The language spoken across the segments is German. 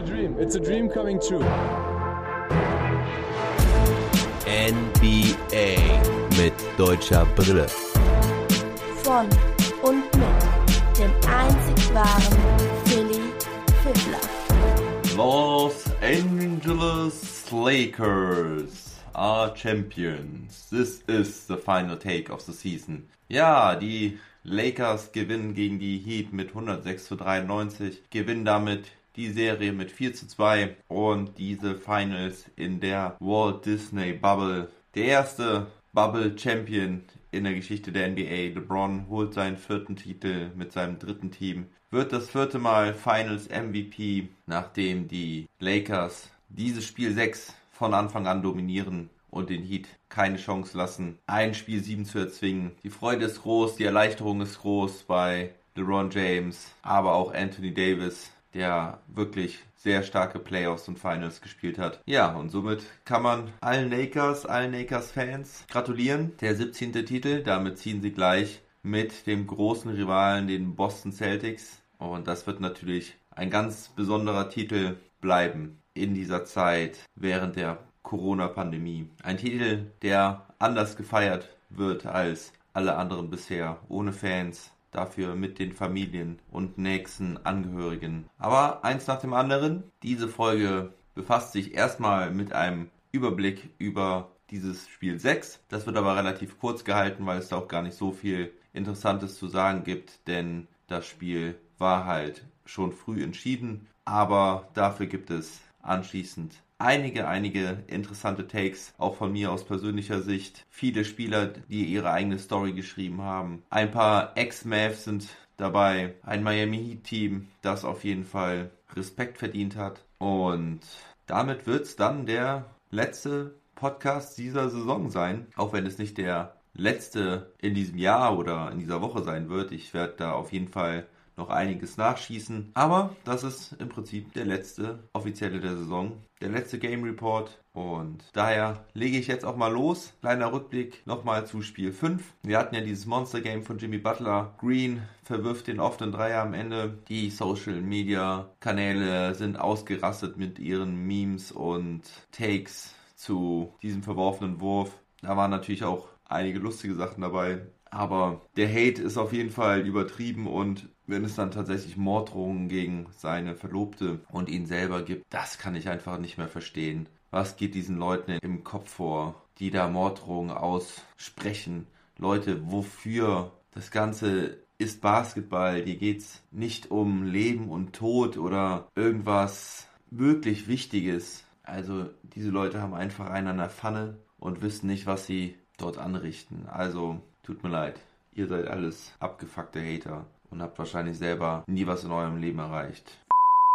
a dream. It's a dream coming true. NBA mit deutscher Brille. Von und mit dem einzig wahren Philly Fiddler. Los Angeles Lakers are champions. This is the final take of the season. Ja, die Lakers gewinnen gegen die Heat mit 106 zu 93, gewinnen damit die Serie mit 4 zu 2 und diese Finals in der Walt Disney Bubble. Der erste Bubble Champion in der Geschichte der NBA. LeBron holt seinen vierten Titel mit seinem dritten Team. Wird das vierte Mal Finals MVP, nachdem die Lakers dieses Spiel 6 von Anfang an dominieren und den Heat keine Chance lassen, ein Spiel 7 zu erzwingen. Die Freude ist groß, die Erleichterung ist groß bei LeBron James, aber auch Anthony Davis, der wirklich sehr starke Playoffs und Finals gespielt hat. Ja, und somit kann man allen Lakers, allen Lakers-Fans gratulieren. Der 17. Titel, damit ziehen sie gleich mit dem großen Rivalen, den Boston Celtics. Und das wird natürlich ein ganz besonderer Titel bleiben in dieser Zeit während der Corona-Pandemie. Ein Titel, der anders gefeiert wird als alle anderen bisher, ohne Fans, dafür mit den Familien und nächsten Angehörigen. Aber eins nach dem anderen, diese Folge befasst sich erstmal mit einem Überblick über dieses Spiel 6. Das wird aber relativ kurz gehalten, weil es da auch gar nicht so viel Interessantes zu sagen gibt, denn das Spiel war halt schon früh entschieden, aber dafür gibt es anschließend einige, einige interessante Takes, auch von mir aus persönlicher Sicht. Viele Spieler, die ihre eigene Story geschrieben haben. Ein paar Ex-Mavs sind dabei. Ein Miami Heat Team, das auf jeden Fall Respekt verdient hat. Und damit wird es dann der letzte Podcast dieser Saison sein, auch wenn es nicht der letzte in diesem Jahr oder in dieser Woche sein wird. Ich werde da auf jeden Fall noch einiges nachschießen. Aber das ist im Prinzip der letzte offizielle der Saison, der letzte Game Report. Und daher lege ich jetzt auch mal los. Kleiner Rückblick nochmal zu Spiel 5. Wir hatten ja dieses Monster Game von Jimmy Butler. Green verwirft den offenen Dreier am Ende. Die Social Media Kanäle sind ausgerastet mit ihren Memes und Takes zu diesem verworfenen Wurf. Da waren natürlich auch einige lustige Sachen dabei. Aber der Hate ist auf jeden Fall übertrieben und wenn es dann tatsächlich Morddrohungen gegen seine Verlobte und ihn selber gibt, das kann ich einfach nicht mehr verstehen. Was geht diesen Leuten im Kopf vor, die da Morddrohungen aussprechen? Leute, wofür? Das Ganze ist Basketball. Hier geht's nicht um Leben und Tod oder irgendwas wirklich Wichtiges. Also diese Leute haben einfach einen an der Pfanne und wissen nicht, was sie dort anrichten. Also tut mir leid. Ihr seid alles abgefuckte Hater und habt wahrscheinlich selber nie was in eurem Leben erreicht.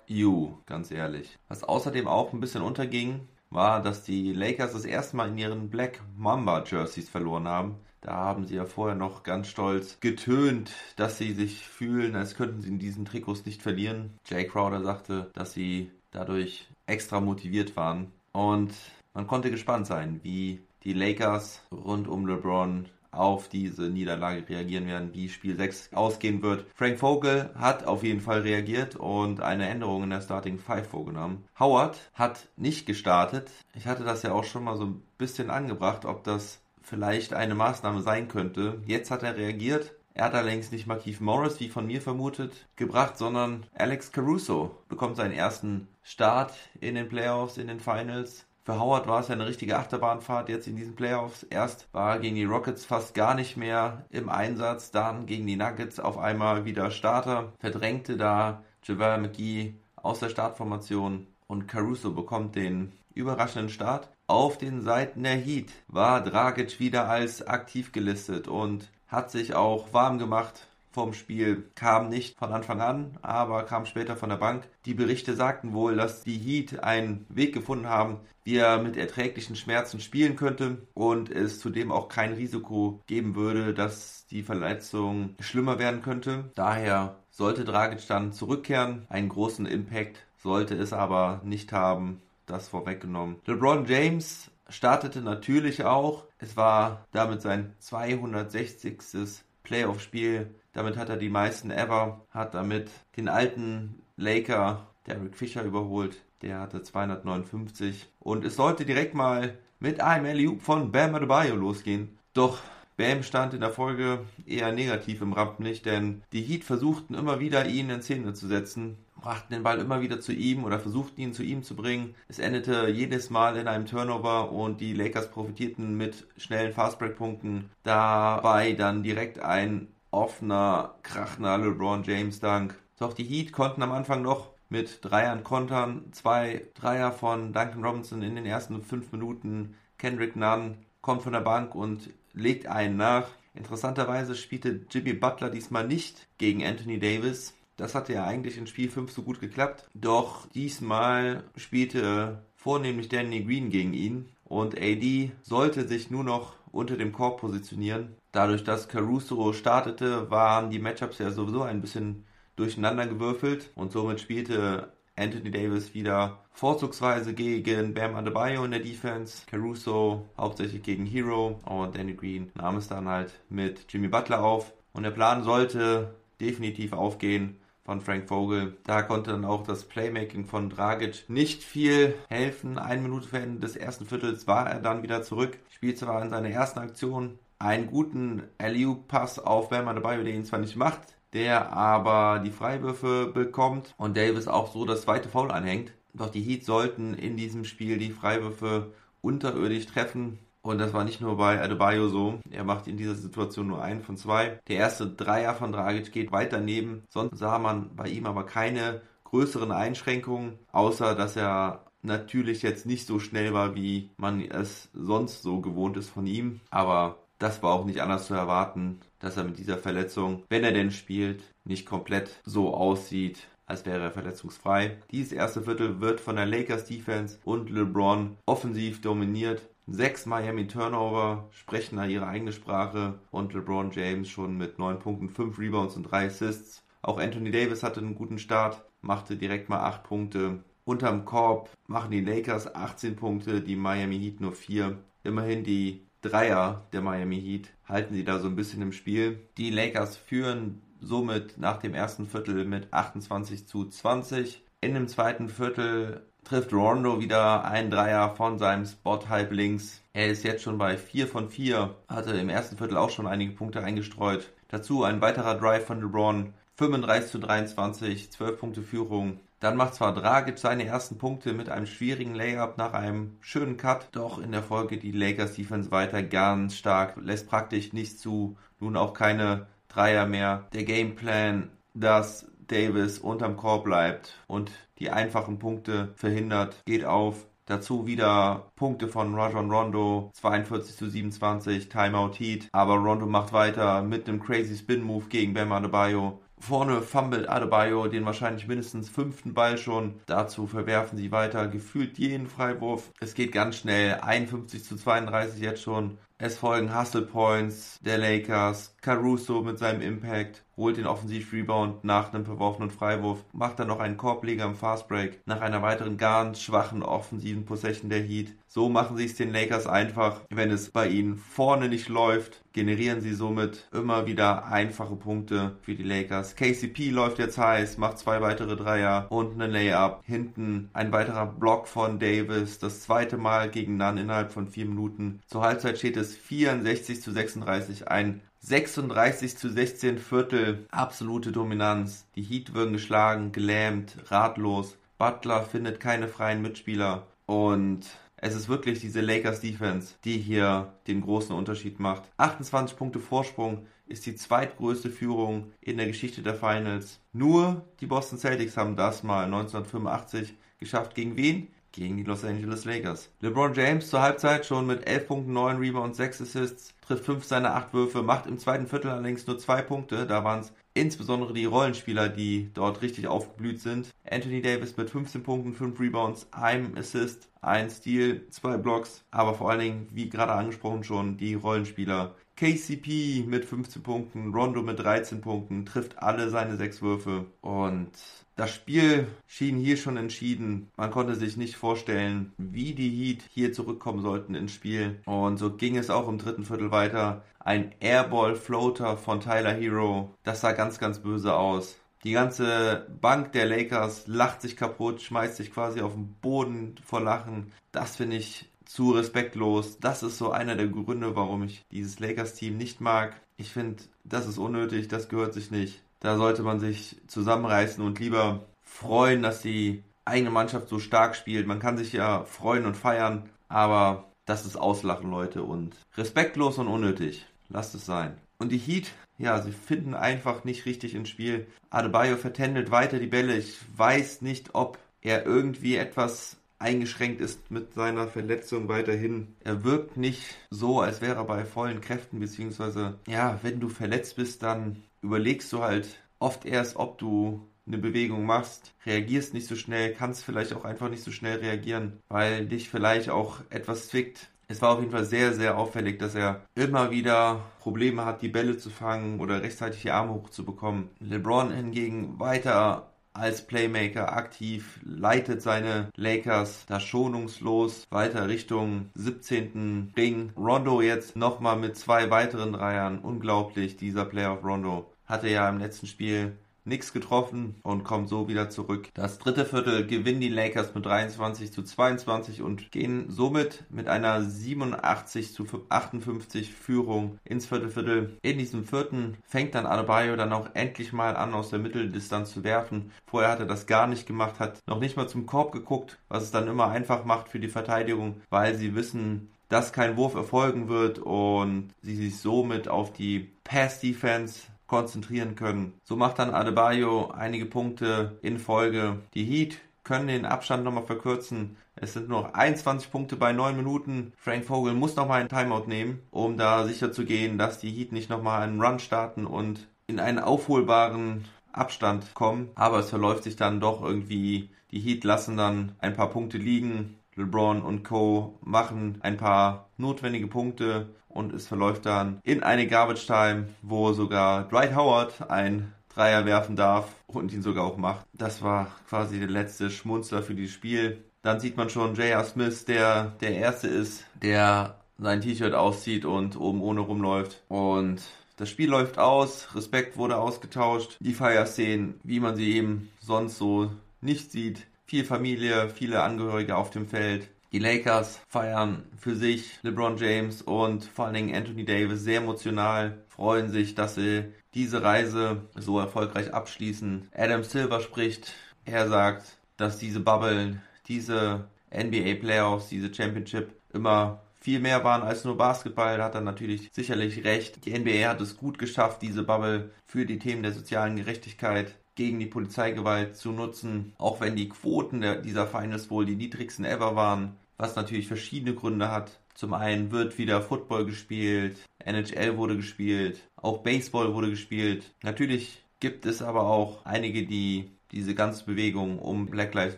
You, ganz ehrlich. Was außerdem auch ein bisschen unterging, war, dass die Lakers das erste Mal in ihren Black Mamba Jerseys verloren haben. Da haben sie ja vorher noch ganz stolz getönt, dass sie sich fühlen, als könnten sie in diesen Trikots nicht verlieren. Jay Crowder sagte, dass sie dadurch extra motiviert waren. Und man konnte gespannt sein, wie die Lakers rund um LeBron auf diese Niederlage reagieren werden, wie Spiel 6 ausgehen wird. Frank Vogel hat auf jeden Fall reagiert und eine Änderung in der Starting 5 vorgenommen. Howard hat nicht gestartet. Ich hatte das ja auch schon mal so ein bisschen angebracht, ob das vielleicht eine Maßnahme sein könnte. Jetzt hat er reagiert. Er hat allerdings nicht Markeith Morris, wie von mir vermutet, gebracht, sondern Alex Caruso bekommt seinen ersten Start in den Playoffs, in den Finals. Für Howard war es ja eine richtige Achterbahnfahrt jetzt in diesen Playoffs. Erst war er gegen die Rockets fast gar nicht mehr im Einsatz, dann gegen die Nuggets auf einmal wieder Starter, verdrängte da JaVale McGee aus der Startformation und Caruso bekommt den überraschenden Start. Auf den Seiten der Heat war Dragic wieder als aktiv gelistet und hat sich auch warm gemacht vom Spiel kam nicht von Anfang an, aber kam später von der Bank. Die Berichte sagten wohl, dass die Heat einen Weg gefunden haben, wie er mit erträglichen Schmerzen spielen könnte und es zudem auch kein Risiko geben würde, dass die Verletzung schlimmer werden könnte. Daher sollte Dragic dann zurückkehren. Einen großen Impact sollte es aber nicht haben. Das vorweggenommen. LeBron James startete natürlich auch. Es war damit sein 260. Playoff-Spiel damit hat er die meisten ever, hat damit den alten Laker Derek Fischer überholt. Der hatte 259. Und es sollte direkt mal mit einem alley von Bam Adebayo losgehen. Doch Bam stand in der Folge eher negativ im Rampenlicht, denn die Heat versuchten immer wieder, ihn in Szene zu setzen, brachten den Ball immer wieder zu ihm oder versuchten ihn zu ihm zu bringen. Es endete jedes Mal in einem Turnover und die Lakers profitierten mit schnellen Fastbreak-Punkten. Dabei dann direkt ein offener, krachender LeBron James Dank. Doch die Heat konnten am Anfang noch mit Dreiern kontern. Zwei Dreier von Duncan Robinson in den ersten fünf Minuten. Kendrick Nunn kommt von der Bank und legt einen nach. Interessanterweise spielte Jimmy Butler diesmal nicht gegen Anthony Davis. Das hatte ja eigentlich in Spiel 5 so gut geklappt. Doch diesmal spielte vornehmlich Danny Green gegen ihn. Und AD sollte sich nur noch unter dem Korb positionieren. Dadurch, dass Caruso startete, waren die Matchups ja sowieso ein bisschen durcheinander gewürfelt. Und somit spielte Anthony Davis wieder vorzugsweise gegen Bam Adebayo in der Defense, Caruso hauptsächlich gegen Hero und Danny Green nahm es dann halt mit Jimmy Butler auf. Und der Plan sollte definitiv aufgehen von Frank Vogel. Da konnte dann auch das Playmaking von Dragic nicht viel helfen. Eine Minute vor Ende des ersten Viertels war er dann wieder zurück. Spielte zwar in seiner ersten Aktion einen guten LU-Pass auf Bam Adebayo, der ihn zwar nicht macht, der aber die Freiwürfe bekommt und Davis auch so das zweite Foul anhängt. Doch die Heat sollten in diesem Spiel die Freiwürfe unterirdisch treffen. Und das war nicht nur bei Adebayo so. Er macht in dieser Situation nur einen von zwei. Der erste Dreier von Dragic geht weiter neben. Sonst sah man bei ihm aber keine größeren Einschränkungen, außer dass er natürlich jetzt nicht so schnell war, wie man es sonst so gewohnt ist von ihm. Aber das war auch nicht anders zu erwarten, dass er mit dieser Verletzung, wenn er denn spielt, nicht komplett so aussieht, als wäre er verletzungsfrei. Dieses erste Viertel wird von der Lakers Defense und LeBron offensiv dominiert. Sechs Miami Turnover sprechen da ihre eigene Sprache und LeBron James schon mit neun Punkten, fünf Rebounds und drei Assists. Auch Anthony Davis hatte einen guten Start, machte direkt mal acht Punkte. Unterm Korb machen die Lakers 18 Punkte, die Miami Heat nur vier. Immerhin die Dreier der Miami Heat halten sie da so ein bisschen im Spiel. Die Lakers führen somit nach dem ersten Viertel mit 28 zu 20. In dem zweiten Viertel trifft Rondo wieder einen Dreier von seinem Spot halb links. Er ist jetzt schon bei 4 von 4, hatte im ersten Viertel auch schon einige Punkte eingestreut. Dazu ein weiterer Drive von LeBron, 35 zu 23, 12 Punkte Führung. Dann macht zwar Dragic seine ersten Punkte mit einem schwierigen Layup nach einem schönen Cut, doch in der Folge die Lakers Defense weiter ganz stark, lässt praktisch nichts zu, nun auch keine Dreier mehr. Der Gameplan, dass Davis unterm Korb bleibt und die einfachen Punkte verhindert, geht auf. Dazu wieder Punkte von Rajon Rondo, 42 zu 27, Timeout Heat. Aber Rondo macht weiter mit einem crazy Spin Move gegen Bam Adebayo. Vorne fummelt Adebayo den wahrscheinlich mindestens fünften Ball schon. Dazu verwerfen sie weiter gefühlt jeden Freiwurf. Es geht ganz schnell. 51 zu 32 jetzt schon. Es folgen Hustle Points der Lakers. Caruso mit seinem Impact holt den Offensiv-Rebound nach einem verworfenen Freiwurf, macht dann noch einen Korbleger im Fastbreak nach einer weiteren ganz schwachen offensiven Possession der Heat. So machen sie es den Lakers einfach. Wenn es bei ihnen vorne nicht läuft, generieren sie somit immer wieder einfache Punkte für die Lakers. KCP läuft jetzt heiß, macht zwei weitere Dreier und einen Layup. Hinten ein weiterer Block von Davis, das zweite Mal gegen Nunn innerhalb von vier Minuten. Zur Halbzeit steht es 64 zu 36, ein 36 zu 16 Viertel, absolute Dominanz. Die Heat würden geschlagen, gelähmt, ratlos. Butler findet keine freien Mitspieler und es ist wirklich diese Lakers Defense, die hier den großen Unterschied macht. 28 Punkte Vorsprung ist die zweitgrößte Führung in der Geschichte der Finals. Nur die Boston Celtics haben das mal 1985 geschafft. Gegen wen? Gegen die Los Angeles Lakers. LeBron James zur Halbzeit schon mit 11 Punkten, 9 Rebounds, 6 Assists, trifft 5 seiner 8 Würfe, macht im zweiten Viertel allerdings nur 2 Punkte. Da waren es insbesondere die Rollenspieler, die dort richtig aufgeblüht sind. Anthony Davis mit 15 Punkten, 5 Rebounds, einem Assist, ein Steal, 2 Blocks, aber vor allen Dingen, wie gerade angesprochen schon, die Rollenspieler. KCP mit 15 Punkten, Rondo mit 13 Punkten, trifft alle seine 6 Würfe und das Spiel schien hier schon entschieden. Man konnte sich nicht vorstellen, wie die Heat hier zurückkommen sollten ins Spiel. Und so ging es auch im dritten Viertel weiter. Ein Airball-Floater von Tyler Hero. Das sah ganz, ganz böse aus. Die ganze Bank der Lakers lacht sich kaputt, schmeißt sich quasi auf den Boden vor Lachen. Das finde ich zu respektlos. Das ist so einer der Gründe, warum ich dieses Lakers-Team nicht mag. Ich finde, das ist unnötig, das gehört sich nicht. Da sollte man sich zusammenreißen und lieber freuen, dass die eigene Mannschaft so stark spielt. Man kann sich ja freuen und feiern, aber das ist Auslachen, Leute, und respektlos und unnötig. Lasst es sein. Und die Heat, ja, sie finden einfach nicht richtig ins Spiel. Adebayo vertändelt weiter die Bälle. Ich weiß nicht, ob er irgendwie etwas eingeschränkt ist mit seiner Verletzung weiterhin. Er wirkt nicht so, als wäre er bei vollen Kräften, beziehungsweise, ja, wenn du verletzt bist, dann überlegst du halt oft erst, ob du eine Bewegung machst, reagierst nicht so schnell, kannst vielleicht auch einfach nicht so schnell reagieren, weil dich vielleicht auch etwas zwickt. Es war auf jeden Fall sehr, sehr auffällig, dass er immer wieder Probleme hat, die Bälle zu fangen oder rechtzeitig die Arme hochzubekommen. LeBron hingegen weiter als Playmaker aktiv, leitet seine Lakers da schonungslos weiter Richtung 17. Ring. Rondo jetzt nochmal mit zwei weiteren Dreiern. Unglaublich, dieser Playoff Rondo. Hatte ja im letzten Spiel nichts getroffen und kommt so wieder zurück. Das dritte Viertel gewinnen die Lakers mit 23 zu 22 und gehen somit mit einer 87 zu 58 Führung ins Viertelviertel. In diesem vierten fängt dann Adebayo dann auch endlich mal an, aus der Mitteldistanz zu werfen. Vorher hat er das gar nicht gemacht, hat noch nicht mal zum Korb geguckt, was es dann immer einfach macht für die Verteidigung, weil sie wissen, dass kein Wurf erfolgen wird und sie sich somit auf die Pass-Defense konzentrieren können. So macht dann Adebayo einige Punkte in Folge. Die Heat können den Abstand nochmal verkürzen. Es sind nur noch 21 Punkte bei 9 Minuten. Frank Vogel muss nochmal einen Timeout nehmen, um da sicher zu gehen, dass die Heat nicht nochmal einen Run starten und in einen aufholbaren Abstand kommen. Aber es verläuft sich dann doch irgendwie. Die Heat lassen dann ein paar Punkte liegen. LeBron und Co. machen ein paar notwendige Punkte und es verläuft dann in eine Garbage Time, wo sogar Dwight Howard ein Dreier werfen darf und ihn sogar auch macht. Das war quasi der letzte Schmunzler für dieses Spiel. Dann sieht man schon J.R. Smith, der der Erste ist, der sein T-Shirt auszieht und oben ohne rumläuft. Und das Spiel läuft aus, Respekt wurde ausgetauscht, die Feierszenen, wie man sie eben sonst so nicht sieht. Viel Familie, viele Angehörige auf dem Feld. Die Lakers feiern für sich LeBron James und vor allen Dingen Anthony Davis sehr emotional, freuen sich, dass sie diese Reise so erfolgreich abschließen. Adam Silver spricht, er sagt, dass diese Bubble, diese NBA Playoffs, diese Championship immer viel mehr waren als nur Basketball, da hat er natürlich sicherlich recht. Die NBA hat es gut geschafft, diese Bubble für die Themen der sozialen Gerechtigkeit gegen die Polizeigewalt zu nutzen, auch wenn die Quoten der, dieser Finals wohl die niedrigsten ever waren was natürlich verschiedene Gründe hat. Zum einen wird wieder Football gespielt, NHL wurde gespielt, auch Baseball wurde gespielt. Natürlich gibt es aber auch einige, die diese ganze Bewegung um Black Lives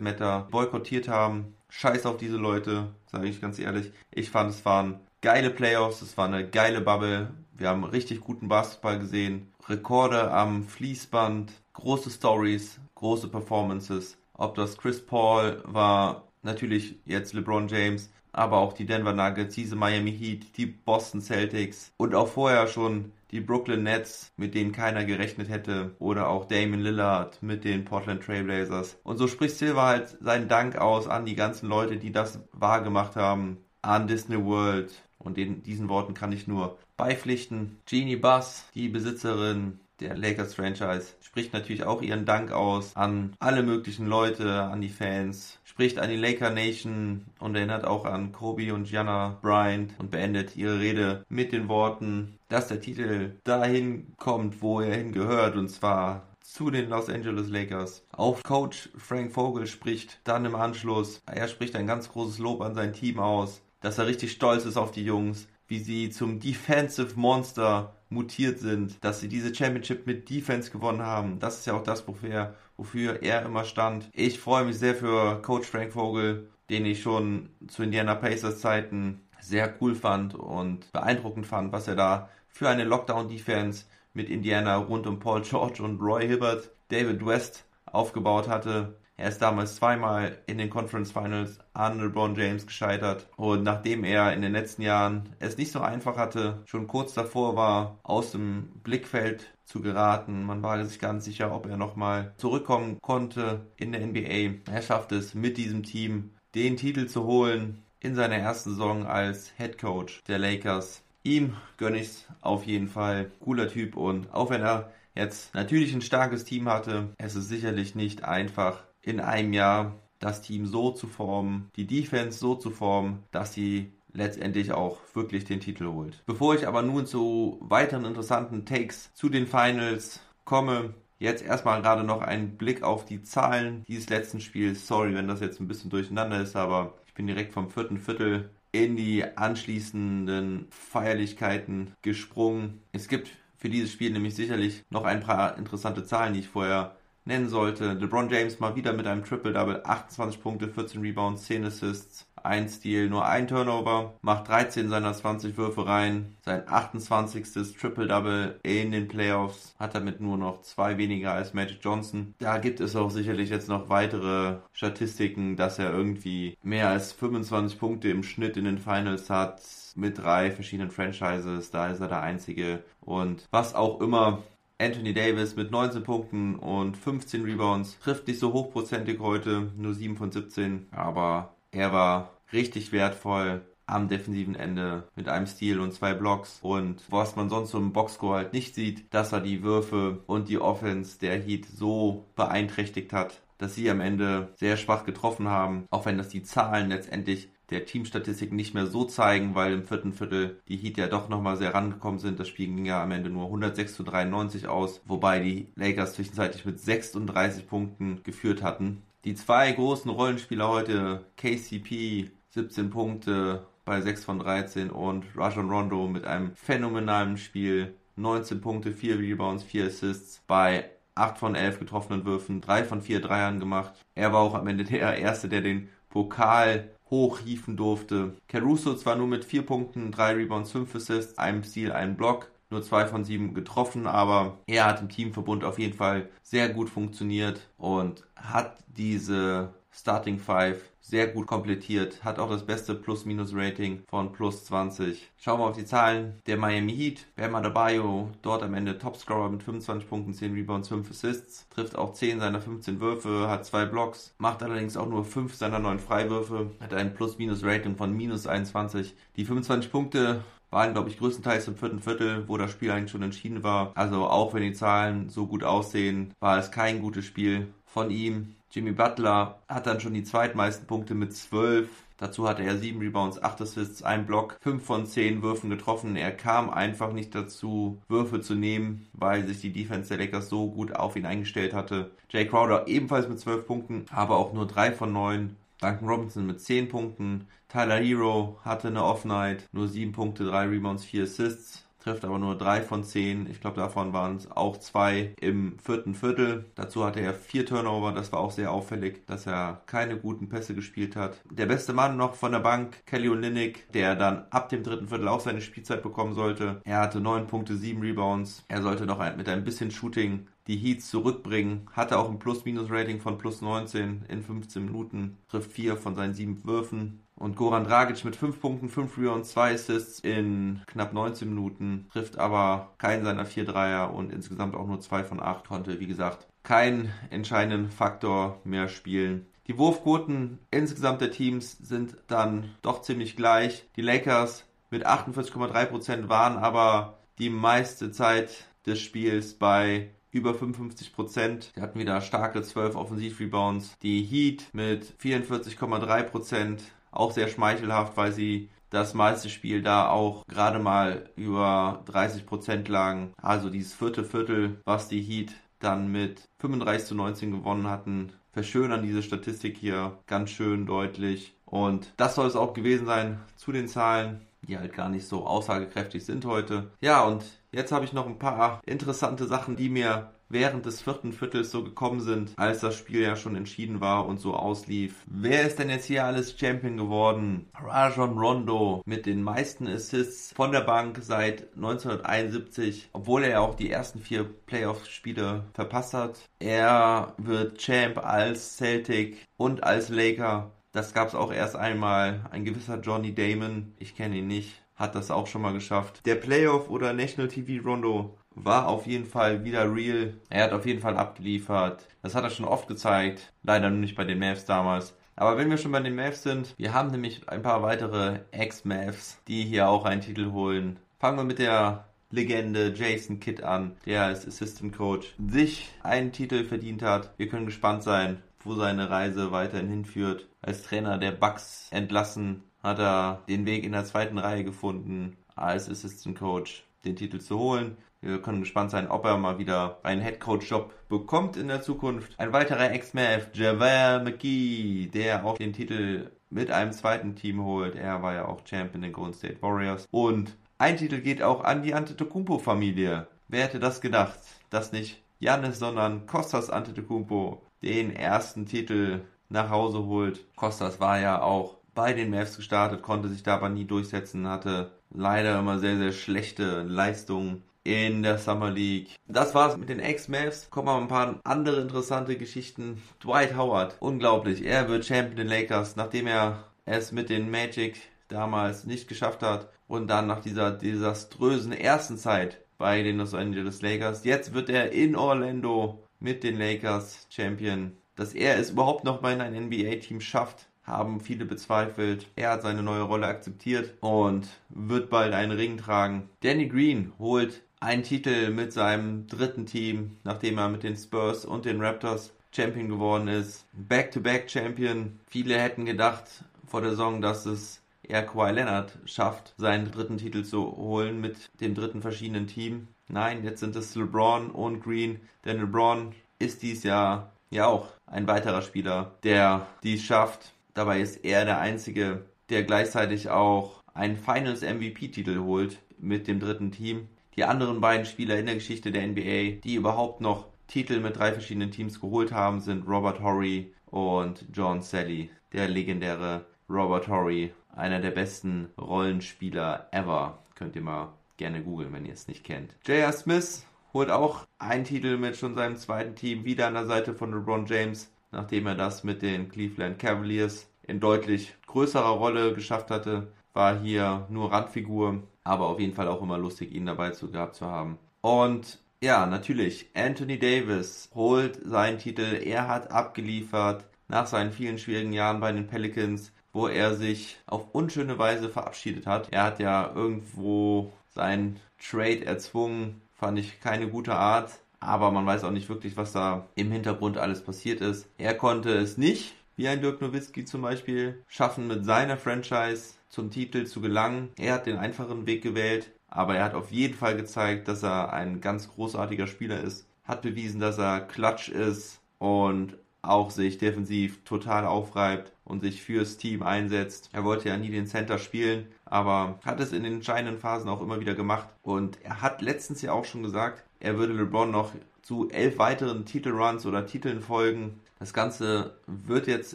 Matter boykottiert haben. Scheiß auf diese Leute, sage ich ganz ehrlich. Ich fand, es waren geile Playoffs, es war eine geile Bubble. Wir haben richtig guten Basketball gesehen. Rekorde am Fließband, große Stories, große Performances. Ob das Chris Paul war, natürlich jetzt LeBron James, aber auch die Denver Nuggets, diese Miami Heat, die Boston Celtics und auch vorher schon die Brooklyn Nets, mit denen keiner gerechnet hätte, oder auch Damon Lillard mit den Portland Trailblazers. Und so spricht Silver halt seinen Dank aus an die ganzen Leute, die das wahrgemacht haben, an Disney World. Und den, diesen Worten kann ich nur beipflichten. Jeannie Buss, die Besitzerin der Lakers Franchise, spricht natürlich auch ihren Dank aus an alle möglichen Leute, an die Fans, spricht an die Laker Nation und erinnert auch an Kobe und Gianna Bryant und beendet ihre Rede mit den Worten, dass der Titel dahin kommt, wo er hingehört und zwar zu den Los Angeles Lakers. Auch Coach Frank Vogel spricht dann im Anschluss, er spricht ein ganz großes Lob an sein Team aus, dass er richtig stolz ist auf die Jungs, wie sie zum Defensive Monster mutiert sind, dass sie diese Championship mit Defense gewonnen haben. Das ist ja auch das, wofür, wofür er immer stand. Ich freue mich sehr für Coach Frank Vogel, den ich schon zu Indiana Pacers Zeiten sehr cool fand und beeindruckend fand, was er da für eine Lockdown-Defense mit Indiana rund um Paul George und Roy Hibbert, David West aufgebaut hatte. Er ist damals zweimal in den Conference Finals an LeBron James gescheitert. Und nachdem er in den letzten Jahren es nicht so einfach hatte, schon kurz davor war, aus dem Blickfeld zu geraten. Man war sich ganz sicher, ob er nochmal zurückkommen konnte in der NBA. Er schafft es mit diesem Team, den Titel zu holen in seiner ersten Saison als Head Coach der Lakers. Ihm gönne ich es auf jeden Fall. Cooler Typ und auch wenn er jetzt natürlich ein starkes Team hatte, es ist sicherlich nicht einfach in einem Jahr das Team so zu formen, die Defense so zu formen, dass sie letztendlich auch wirklich den Titel holt. Bevor ich aber nun zu weiteren interessanten Takes zu den Finals komme, jetzt erstmal gerade noch ein Blick auf die Zahlen dieses letzten Spiels. Sorry, wenn das jetzt ein bisschen durcheinander ist, aber ich bin direkt vom vierten Viertel in die anschließenden Feierlichkeiten gesprungen. Es gibt für dieses Spiel nämlich sicherlich noch ein paar interessante Zahlen, die ich vorher nennen sollte. LeBron James mal wieder mit einem Triple-Double, 28 Punkte, 14 Rebounds, 10 Assists, ein Steal, nur ein Turnover, macht 13 seiner 20 Würfe rein. Sein 28. Triple-Double in den Playoffs hat damit nur noch zwei weniger als Magic Johnson. Da gibt es auch sicherlich jetzt noch weitere Statistiken, dass er irgendwie mehr als 25 Punkte im Schnitt in den Finals hat mit drei verschiedenen Franchises. Da ist er der Einzige. Und was auch immer Anthony Davis mit 19 Punkten und 15 Rebounds trifft nicht so hochprozentig heute, nur 7 von 17, aber er war richtig wertvoll am defensiven Ende mit einem Steal und zwei Blocks. Und was man sonst so im Boxscore halt nicht sieht, dass er die Würfe und die Offense der Heat so beeinträchtigt hat, dass sie am Ende sehr schwach getroffen haben. Auch wenn das die Zahlen letztendlich der Teamstatistik nicht mehr so zeigen, weil im vierten Viertel die Heat ja doch nochmal sehr rangekommen sind. Das Spiel ging ja am Ende nur 106 zu 93 aus, wobei die Lakers zwischenzeitlich mit 36 Punkten geführt hatten. Die zwei großen Rollenspieler heute, KCP 17 Punkte bei 6 von 13 und Rajon Rondo mit einem phänomenalen Spiel, 19 Punkte, 4 Rebounds, 4 Assists bei 8 von 11 getroffenen Würfen, 3 von 4 Dreiern gemacht. Er war auch am Ende der Erste, der den Pokal hochhieven durfte. Caruso zwar nur mit 4 Punkten, 3 Rebounds, 5 Assists, einem Steal, einem Block, nur 2 von 7 getroffen, aber er hat im Teamverbund auf jeden Fall sehr gut funktioniert und hat diese Starting 5 sehr gut komplettiert, hat auch das beste Plus-Minus-Rating von plus 20. Schauen wir auf die Zahlen der Miami Heat. Bam Adebayo dort am Ende Topscorer mit 25 Punkten, 10 Rebounds, 5 Assists, trifft auch 10 seiner 15 Würfe, hat 2 Blocks, macht allerdings auch nur 5 seiner 9 Freiwürfe, hat ein Plus-Minus-Rating von minus 21. Die 25 Punkte waren, glaube ich, größtenteils im vierten Viertel, wo das Spiel eigentlich schon entschieden war. Also auch wenn die Zahlen so gut aussehen, war es kein gutes Spiel von ihm. Jimmy Butler hat dann schon die zweitmeisten Punkte mit 12. Dazu hatte er 7 Rebounds, 8 Assists, 1 Block, 5 von 10 Würfen getroffen. Er kam einfach nicht dazu, Würfe zu nehmen, weil sich die Defense der Lakers so gut auf ihn eingestellt hatte. Jay Crowder ebenfalls mit 12 Punkten, aber auch nur 3 von 9. Duncan Robinson mit 10 Punkten. Tyler Hero hatte eine Off-Night, nur 7 Punkte, 3 Rebounds, 4 Assists trifft aber nur drei von zehn. Ich glaube, davon waren es auch zwei im vierten Viertel. Dazu hatte er vier Turnover. Das war auch sehr auffällig, dass er keine guten Pässe gespielt hat. Der beste Mann noch von der Bank, Kelly Olynyk, der dann ab dem dritten Viertel auch seine Spielzeit bekommen sollte. Er hatte neun Punkte, sieben Rebounds. Er sollte noch mit ein bisschen Shooting die Heats zurückbringen. Hatte auch ein Plus-Minus-Rating von plus 19 in 15 Minuten. Trifft vier von seinen sieben Würfen. Und Goran Dragic mit 5 Punkten, 5 Rebounds, 2 Assists in knapp 19 Minuten, trifft aber keinen seiner 4 Dreier und insgesamt auch nur 2 von 8 konnte, wie gesagt, keinen entscheidenden Faktor mehr spielen. Die Wurfquoten insgesamt der Teams sind dann doch ziemlich gleich. Die Lakers mit 48,3% waren aber die meiste Zeit des Spiels bei über 55 Prozent. Die hatten wieder starke 12 Offensivrebounds. Die Heat mit 44,3 Prozent auch sehr schmeichelhaft, weil sie das meiste Spiel da auch gerade mal über 30 Prozent lagen. Also dieses vierte Viertel, was die Heat dann mit 35 zu 19 gewonnen hatten, verschönern diese Statistik hier ganz schön deutlich. Und das soll es auch gewesen sein zu den Zahlen, die halt gar nicht so aussagekräftig sind heute. Ja, und jetzt habe ich noch ein paar interessante Sachen, die mir während des vierten Viertels so gekommen sind, als das Spiel ja schon entschieden war und so auslief. Wer ist denn jetzt hier alles Champion geworden? Rajon Rondo mit den meisten Assists von der Bank seit 1971, obwohl er ja auch die ersten vier Playoff-Spiele verpasst hat. Er wird Champ als Celtic und als Laker. Das gab es auch erst einmal. Ein gewisser Johnny Damon, ich kenne ihn nicht, hat das auch schon mal geschafft. Der Playoff oder National TV Rondo war auf jeden Fall wieder real. Er hat auf jeden Fall abgeliefert. Das hat er schon oft gezeigt. Leider nur nicht bei den Mavs damals. Aber wenn wir schon bei den Mavs sind, wir haben nämlich ein paar weitere Ex-Mavs, die hier auch einen Titel holen. Fangen wir mit der Legende Jason Kidd an, der als Assistant Coach sich einen Titel verdient hat. Wir können gespannt sein, wo seine Reise weiterhin hinführt. Als Trainer der Bucks entlassen, hat er den Weg in der zweiten Reihe gefunden, als Assistant Coach den Titel zu holen. Wir können gespannt sein, ob er mal wieder einen Headcoach-Job bekommt in der Zukunft. Ein weiterer Ex-Mav, JaVale McGee, der auch den Titel mit einem zweiten Team holt. Er war ja auch Champion in Golden State Warriors. Und ein Titel geht auch an die Antetokounmpo-Familie. Wer hätte das gedacht, dass nicht Janis, sondern Kostas Antetokounmpo den ersten Titel nach Hause holt. Kostas war ja auch bei den Mavs gestartet, konnte sich da aber nie durchsetzen, hatte leider immer sehr, sehr schlechte Leistungen in der Summer League. Das war's mit den Ex-Mavs. Kommen noch ein paar andere interessante Geschichten. Dwight Howard, unglaublich. Er wird Champion der Lakers, nachdem er es mit den Magic damals nicht geschafft hat und dann nach dieser desaströsen ersten Zeit bei den Los Angeles Lakers. Jetzt wird er in Orlando mit den Lakers Champion. Dass er es überhaupt noch mal in ein NBA-Team schafft, haben viele bezweifelt. Er hat seine neue Rolle akzeptiert und wird bald einen Ring tragen. Danny Green holt einen Titel mit seinem dritten Team, nachdem er mit den Spurs und den Raptors Champion geworden ist. Back-to-Back-Champion. Viele hätten gedacht vor der Saison, dass es er Kawhi Leonard schafft, seinen dritten Titel zu holen mit dem dritten verschiedenen Team. Nein, jetzt sind es LeBron und Green, denn LeBron ist dies Jahr ja auch ein weiterer Spieler, der dies schafft. Dabei ist er der Einzige, der gleichzeitig auch einen Finals MVP-Titel holt mit dem dritten Team. Die anderen beiden Spieler in der Geschichte der NBA, die überhaupt noch Titel mit drei verschiedenen Teams geholt haben, sind Robert Horry und John Sally, der legendäre Robert Horry einer der besten Rollenspieler ever. Könnt ihr mal gerne googeln, wenn ihr es nicht kennt. J.R. Smith holt auch einen Titel mit schon seinem zweiten Team wieder an der Seite von LeBron James, nachdem er das mit den Cleveland Cavaliers in deutlich größerer Rolle geschafft hatte. War hier nur Randfigur, aber auf jeden Fall auch immer lustig, ihn dabei zu, gehabt zu haben. Und ja, natürlich, Anthony Davis holt seinen Titel. Er hat abgeliefert nach seinen vielen schwierigen Jahren bei den Pelicans wo er sich auf unschöne Weise verabschiedet hat. Er hat ja irgendwo seinen Trade erzwungen, fand ich keine gute Art. Aber man weiß auch nicht wirklich, was da im Hintergrund alles passiert ist. Er konnte es nicht, wie ein Dirk Nowitzki zum Beispiel, schaffen, mit seiner Franchise zum Titel zu gelangen. Er hat den einfachen Weg gewählt, aber er hat auf jeden Fall gezeigt, dass er ein ganz großartiger Spieler ist. Hat bewiesen, dass er klatsch ist und auch sich defensiv total aufreibt und sich fürs Team einsetzt. Er wollte ja nie den Center spielen, aber hat es in den entscheidenden Phasen auch immer wieder gemacht. Und er hat letztens ja auch schon gesagt, er würde LeBron noch zu elf weiteren Titelruns oder Titeln folgen. Das Ganze wird jetzt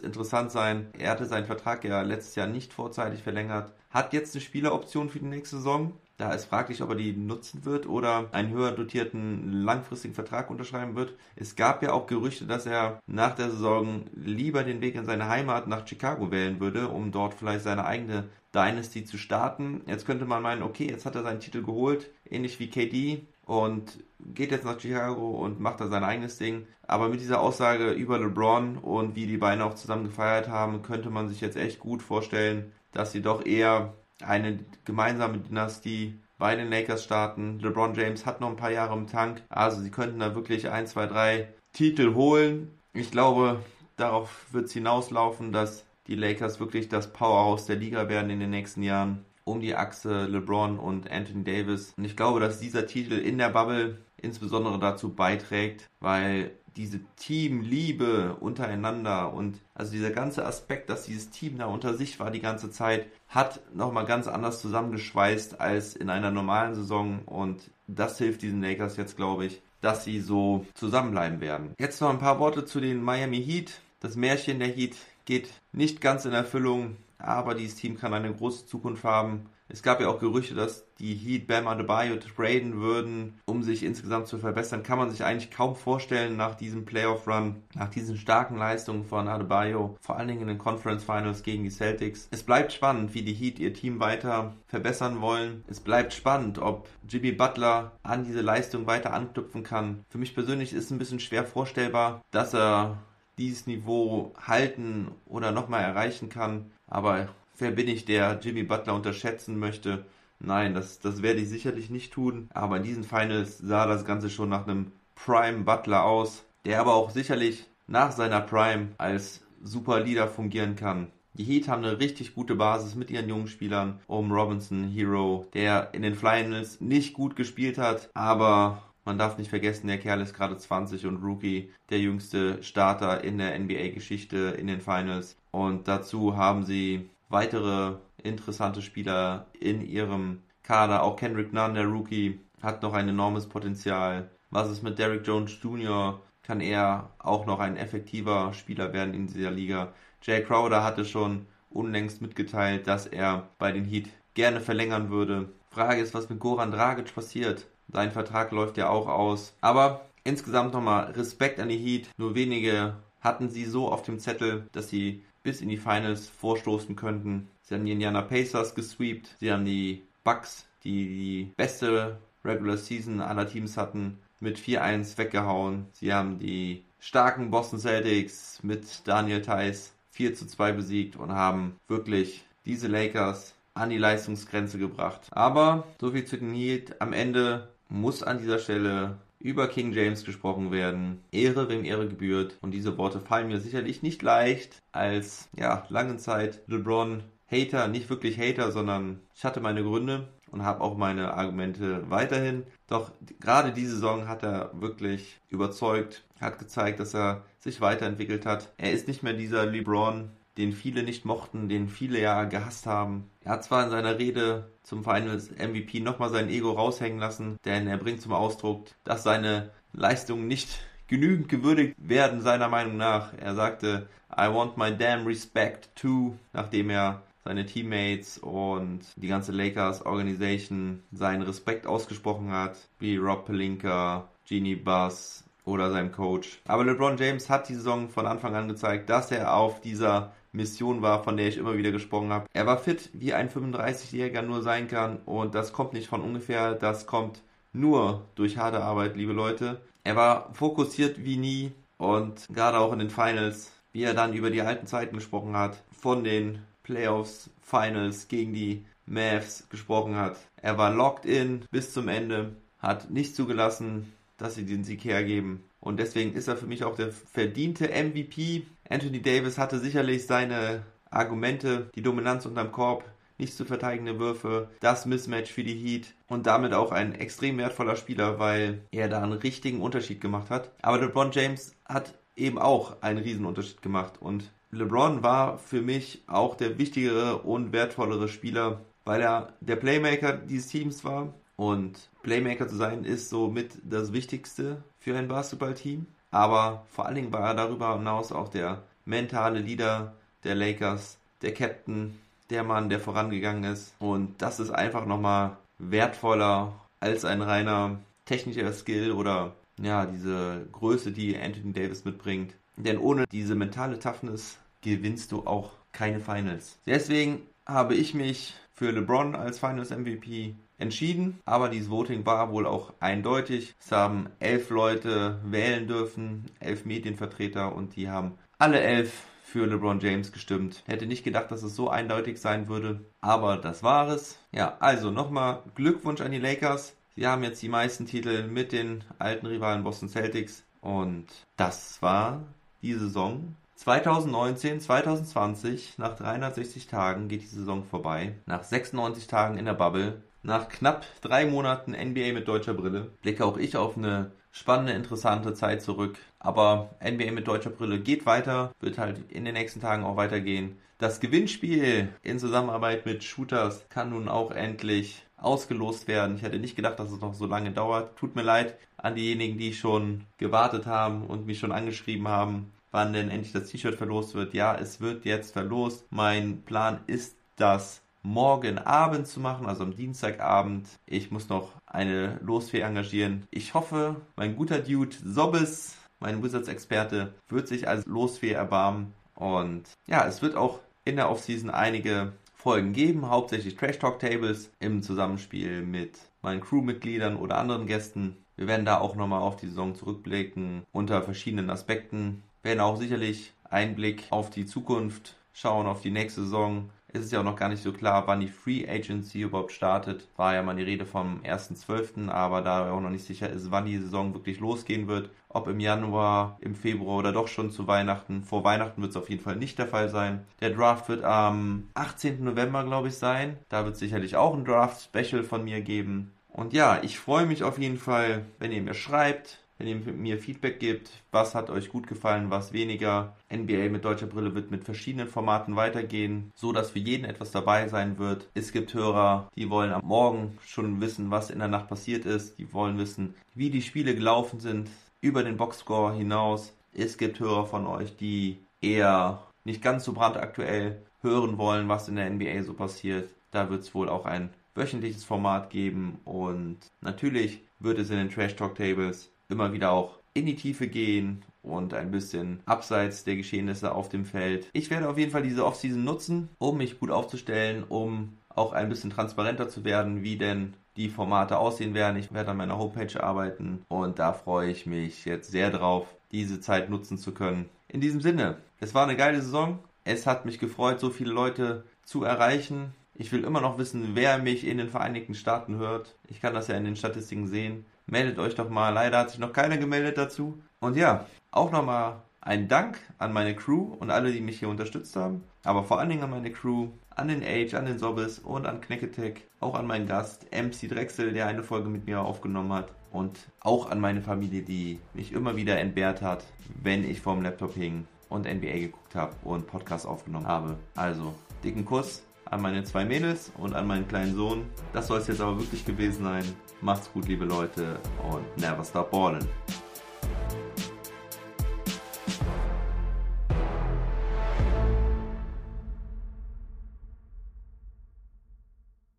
interessant sein. Er hatte seinen Vertrag ja letztes Jahr nicht vorzeitig verlängert. Hat jetzt eine Spieleroption für die nächste Saison. Da ist fraglich, ob er die nutzen wird oder einen höher dotierten langfristigen Vertrag unterschreiben wird. Es gab ja auch Gerüchte, dass er nach der Saison lieber den Weg in seine Heimat nach Chicago wählen würde, um dort vielleicht seine eigene Dynasty zu starten. Jetzt könnte man meinen, okay, jetzt hat er seinen Titel geholt, ähnlich wie KD und geht jetzt nach Chicago und macht da sein eigenes Ding. Aber mit dieser Aussage über LeBron und wie die beiden auch zusammen gefeiert haben, könnte man sich jetzt echt gut vorstellen, dass sie doch eher eine gemeinsame Dynastie bei den Lakers starten. LeBron James hat noch ein paar Jahre im Tank, also sie könnten da wirklich ein, zwei, drei Titel holen. Ich glaube, darauf wird es hinauslaufen, dass die Lakers wirklich das Powerhouse der Liga werden in den nächsten Jahren. Um die Achse LeBron und Anthony Davis. Und ich glaube, dass dieser Titel in der Bubble insbesondere dazu beiträgt, weil diese Teamliebe untereinander und also dieser ganze Aspekt, dass dieses Team da unter sich war die ganze Zeit, hat nochmal ganz anders zusammengeschweißt als in einer normalen Saison und das hilft diesen Lakers jetzt, glaube ich, dass sie so zusammenbleiben werden. Jetzt noch ein paar Worte zu den Miami Heat. Das Märchen der Heat geht nicht ganz in Erfüllung. Aber dieses Team kann eine große Zukunft haben. Es gab ja auch Gerüchte, dass die Heat Bam Adebayo traden würden, um sich insgesamt zu verbessern. Kann man sich eigentlich kaum vorstellen nach diesem Playoff-Run, nach diesen starken Leistungen von Adebayo, vor allen Dingen in den Conference Finals gegen die Celtics. Es bleibt spannend, wie die Heat ihr Team weiter verbessern wollen. Es bleibt spannend, ob Jimmy Butler an diese Leistung weiter anknüpfen kann. Für mich persönlich ist es ein bisschen schwer vorstellbar, dass er dieses Niveau halten oder nochmal erreichen kann. Aber wer bin ich, der Jimmy Butler unterschätzen möchte? Nein, das, das werde ich sicherlich nicht tun. Aber in diesen Finals sah das Ganze schon nach einem Prime Butler aus, der aber auch sicherlich nach seiner Prime als super Leader fungieren kann. Die Heat haben eine richtig gute Basis mit ihren jungen Spielern um Robinson, Hero, der in den Finals nicht gut gespielt hat, aber man darf nicht vergessen, der Kerl ist gerade 20 und Rookie, der jüngste Starter in der NBA-Geschichte in den Finals. Und dazu haben sie weitere interessante Spieler in ihrem Kader. Auch Kendrick Nunn, der Rookie, hat noch ein enormes Potenzial. Was ist mit Derrick Jones Jr.? Kann er auch noch ein effektiver Spieler werden in dieser Liga? Jay Crowder hatte schon unlängst mitgeteilt, dass er bei den Heat gerne verlängern würde. Frage ist, was mit Goran Dragic passiert. Sein Vertrag läuft ja auch aus. Aber insgesamt nochmal Respekt an die Heat. Nur wenige hatten sie so auf dem Zettel, dass sie bis in die Finals vorstoßen könnten. Sie haben die Indiana Pacers gesweept. Sie haben die Bucks, die die beste Regular Season aller Teams hatten, mit 4-1 weggehauen. Sie haben die starken Boston Celtics mit Daniel Theiss 4 2 besiegt und haben wirklich diese Lakers an die Leistungsgrenze gebracht. Aber so viel zu den Heat. Am Ende muss an dieser Stelle über King James gesprochen werden. Ehre, wem Ehre gebührt. Und diese Worte fallen mir sicherlich nicht leicht als, ja, lange Zeit LeBron Hater, nicht wirklich Hater, sondern ich hatte meine Gründe und habe auch meine Argumente weiterhin. Doch gerade diese Saison hat er wirklich überzeugt, hat gezeigt, dass er sich weiterentwickelt hat. Er ist nicht mehr dieser LeBron, den viele nicht mochten, den viele ja gehasst haben. Er hat zwar in seiner Rede zum Finals MVP nochmal sein Ego raushängen lassen, denn er bringt zum Ausdruck, dass seine Leistungen nicht genügend gewürdigt werden, seiner Meinung nach. Er sagte, I want my damn respect too, nachdem er seine Teammates und die ganze Lakers Organisation seinen Respekt ausgesprochen hat, wie Rob Pelinka, Genie Buss oder seinem Coach. Aber LeBron James hat die Saison von Anfang an gezeigt, dass er auf dieser Mission war, von der ich immer wieder gesprochen habe. Er war fit, wie ein 35-Jähriger nur sein kann und das kommt nicht von ungefähr, das kommt nur durch harte Arbeit, liebe Leute. Er war fokussiert wie nie und gerade auch in den Finals, wie er dann über die alten Zeiten gesprochen hat, von den Playoffs, Finals gegen die Mavs gesprochen hat. Er war locked in bis zum Ende, hat nicht zugelassen, dass sie den Sieg hergeben. Und deswegen ist er für mich auch der verdiente MVP. Anthony Davis hatte sicherlich seine Argumente, die Dominanz unterm Korb, nicht zu verteidigende Würfe, das Mismatch für die Heat und damit auch ein extrem wertvoller Spieler, weil er da einen richtigen Unterschied gemacht hat. Aber LeBron James hat eben auch einen Riesenunterschied gemacht und LeBron war für mich auch der wichtigere und wertvollere Spieler, weil er der Playmaker dieses Teams war. Und Playmaker zu sein ist somit das Wichtigste für ein Basketballteam. Aber vor allen Dingen war er darüber hinaus auch der mentale Leader der Lakers, der Captain, der Mann, der vorangegangen ist. Und das ist einfach nochmal wertvoller als ein reiner technischer Skill oder ja, diese Größe, die Anthony Davis mitbringt. Denn ohne diese mentale Toughness gewinnst du auch keine Finals. Deswegen habe ich mich für LeBron als Finals MVP entschieden, aber dieses Voting war wohl auch eindeutig. Es haben elf Leute wählen dürfen, elf Medienvertreter und die haben alle elf für LeBron James gestimmt. Hätte nicht gedacht, dass es so eindeutig sein würde, aber das war es. Ja, also nochmal Glückwunsch an die Lakers. Sie haben jetzt die meisten Titel mit den alten Rivalen Boston Celtics und das war die Saison 2019, 2020, nach 360 Tagen geht die Saison vorbei. Nach 96 Tagen in der Bubble, nach knapp drei Monaten NBA mit deutscher Brille, blicke auch ich auf eine spannende, interessante Zeit zurück. Aber NBA mit deutscher Brille geht weiter, wird halt in den nächsten Tagen auch weitergehen. Das Gewinnspiel in Zusammenarbeit mit Shooters kann nun auch endlich ausgelost werden. Ich hätte nicht gedacht, dass es noch so lange dauert. Tut mir leid an diejenigen, die schon gewartet haben und mich schon angeschrieben haben wann denn endlich das T-Shirt verlost wird. Ja, es wird jetzt verlost. Mein Plan ist, das morgen Abend zu machen, also am Dienstagabend. Ich muss noch eine Losfee engagieren. Ich hoffe, mein guter Dude Sobbes, mein Wizards-Experte, wird sich als Losfee erbarmen. Und ja, es wird auch in der Offseason einige Folgen geben, hauptsächlich Trash Talk Tables im Zusammenspiel mit meinen Crewmitgliedern oder anderen Gästen. Wir werden da auch nochmal auf die Saison zurückblicken unter verschiedenen Aspekten. Wir werden auch sicherlich Einblick auf die Zukunft schauen, auf die nächste Saison, ist es ja auch noch gar nicht so klar, wann die Free Agency überhaupt startet. War ja mal die Rede vom 1.12., aber da auch noch nicht sicher ist, wann die Saison wirklich losgehen wird. Ob im Januar, im Februar oder doch schon zu Weihnachten. Vor Weihnachten wird es auf jeden Fall nicht der Fall sein. Der Draft wird am 18. November, glaube ich, sein. Da wird es sicherlich auch ein Draft-Special von mir geben. Und ja, ich freue mich auf jeden Fall, wenn ihr mir schreibt, wenn ihr mir Feedback gebt, was hat euch gut gefallen, was weniger. NBA mit deutscher Brille wird mit verschiedenen Formaten weitergehen, so dass für jeden etwas dabei sein wird. Es gibt Hörer, die wollen am Morgen schon wissen, was in der Nacht passiert ist. Die wollen wissen, wie die Spiele gelaufen sind, über den Boxscore hinaus. Es gibt Hörer von euch, die eher nicht ganz so brandaktuell hören wollen, was in der NBA so passiert. Da wird es wohl auch ein wöchentliches Format geben und natürlich wird es in den Trash Talk Tables immer wieder auch in die Tiefe gehen und ein bisschen abseits der Geschehnisse auf dem Feld. Ich werde auf jeden Fall diese Offseason nutzen, um mich gut aufzustellen, um auch ein bisschen transparenter zu werden, wie denn die Formate aussehen werden. Ich werde an meiner Homepage arbeiten und da freue ich mich jetzt sehr drauf, diese Zeit nutzen zu können. In diesem Sinne, es war eine geile Saison. Es hat mich gefreut, so viele Leute zu erreichen. Ich will immer noch wissen, wer mich in den Vereinigten Staaten hört. Ich kann das ja in den Statistiken sehen. Meldet euch doch mal. Leider hat sich noch keiner gemeldet dazu. Und ja, auch nochmal ein Dank an meine Crew und alle, die mich hier unterstützt haben. Aber vor allen Dingen an meine Crew, an den Age, an den Sobbes und an Knecketech. Auch an meinen Gast MC Drechsel, der eine Folge mit mir aufgenommen hat. Und auch an meine Familie, die mich immer wieder entbehrt hat, wenn ich vorm Laptop hing und NBA geguckt habe und Podcast aufgenommen habe. Also, dicken Kuss an meine zwei Mädels und an meinen kleinen Sohn. Das soll es jetzt aber wirklich gewesen sein. Macht's gut, liebe Leute, und never stop ballin'.